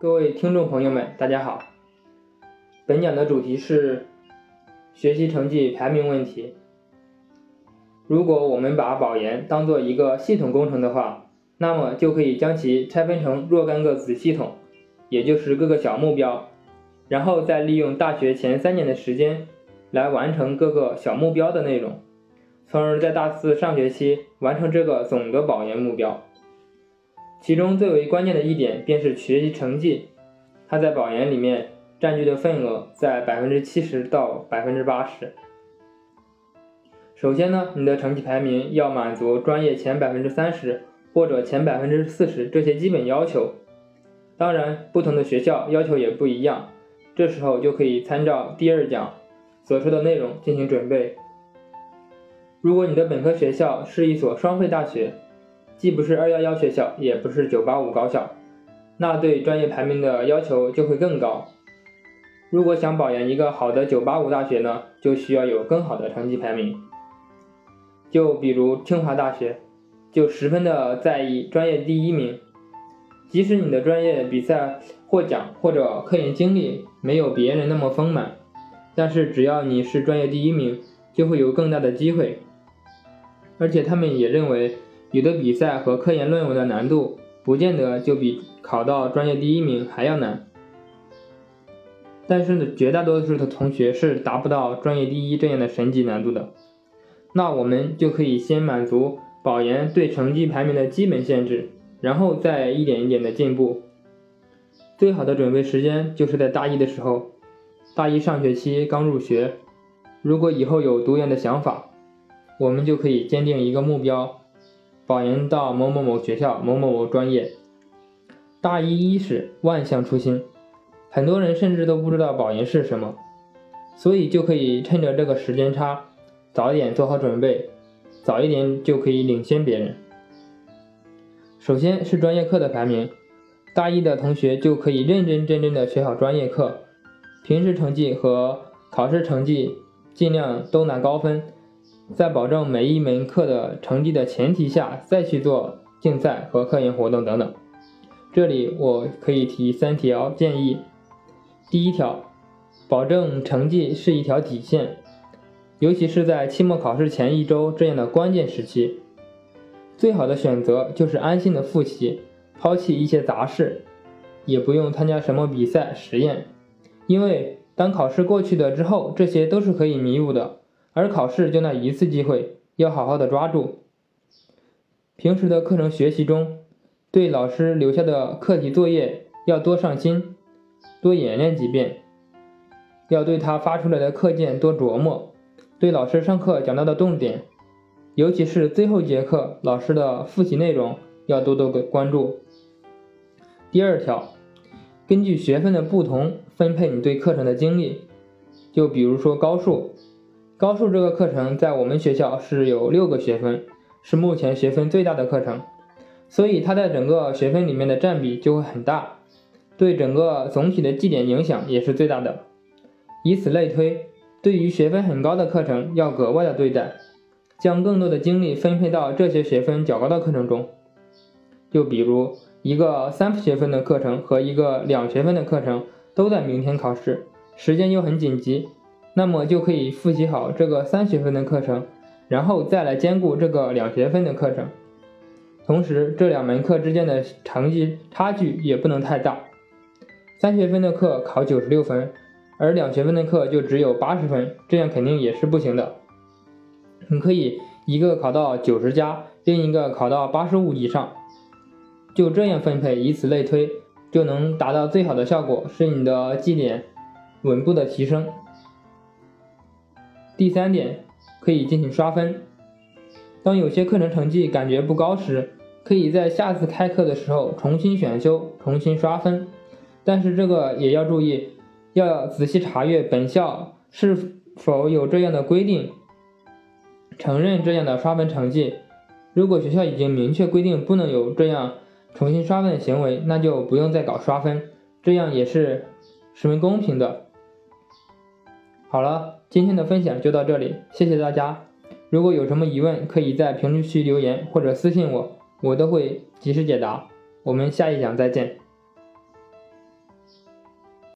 各位听众朋友们，大家好。本讲的主题是学习成绩排名问题。如果我们把保研当做一个系统工程的话，那么就可以将其拆分成若干个子系统，也就是各个小目标，然后再利用大学前三年的时间来完成各个小目标的内容，从而在大四上学期完成这个总的保研目标。其中最为关键的一点便是学习成绩，它在保研里面占据的份额在百分之七十到百分之八十。首先呢，你的成绩排名要满足专业前百分之三十或者前百分之四十这些基本要求。当然，不同的学校要求也不一样，这时候就可以参照第二讲所说的内容进行准备。如果你的本科学校是一所双非大学，既不是二幺幺学校，也不是九八五高校，那对专业排名的要求就会更高。如果想保研一个好的九八五大学呢，就需要有更好的成绩排名。就比如清华大学，就十分的在意专业第一名。即使你的专业比赛获奖或者科研经历没有别人那么丰满，但是只要你是专业第一名，就会有更大的机会。而且他们也认为。有的比赛和科研论文的难度，不见得就比考到专业第一名还要难。但是，绝大多数的同学是达不到专业第一这样的神级难度的。那我们就可以先满足保研对成绩排名的基本限制，然后再一点一点的进步。最好的准备时间就是在大一的时候，大一上学期刚入学，如果以后有读研的想法，我们就可以坚定一个目标。保研到某某某学校某某某专业，大一伊始，万象初新，很多人甚至都不知道保研是什么，所以就可以趁着这个时间差，早一点做好准备，早一点就可以领先别人。首先是专业课的排名，大一的同学就可以认认真真的学好专业课，平时成绩和考试成绩尽量都拿高分。在保证每一门课的成绩的前提下，再去做竞赛和科研活动等等。这里我可以提三条建议：第一条，保证成绩是一条底线，尤其是在期末考试前一周这样的关键时期，最好的选择就是安心的复习，抛弃一些杂事，也不用参加什么比赛实验，因为当考试过去了之后，这些都是可以弥补的。而考试就那一次机会，要好好的抓住。平时的课程学习中，对老师留下的课题作业要多上心，多演练几遍。要对他发出来的课件多琢磨，对老师上课讲到的重点，尤其是最后节课老师的复习内容，要多多关注。第二条，根据学分的不同分配你对课程的精力，就比如说高数。高数这个课程在我们学校是有六个学分，是目前学分最大的课程，所以它在整个学分里面的占比就会很大，对整个总体的绩点影响也是最大的。以此类推，对于学分很高的课程要格外的对待，将更多的精力分配到这些学分较高的课程中。就比如一个三学分的课程和一个两学分的课程都在明天考试，时间又很紧急。那么就可以复习好这个三学分的课程，然后再来兼顾这个两学分的课程。同时，这两门课之间的成绩差距也不能太大。三学分的课考九十六分，而两学分的课就只有八十分，这样肯定也是不行的。你可以一个考到九十加，另一个考到八十五以上，就这样分配，以此类推，就能达到最好的效果，使你的绩点稳步的提升。第三点，可以进行刷分。当有些课程成绩感觉不高时，可以在下次开课的时候重新选修、重新刷分。但是这个也要注意，要仔细查阅本校是否有这样的规定，承认这样的刷分成绩。如果学校已经明确规定不能有这样重新刷分的行为，那就不用再搞刷分，这样也是十分公平的。好了，今天的分享就到这里，谢谢大家。如果有什么疑问，可以在评论区留言或者私信我，我都会及时解答。我们下一讲再见。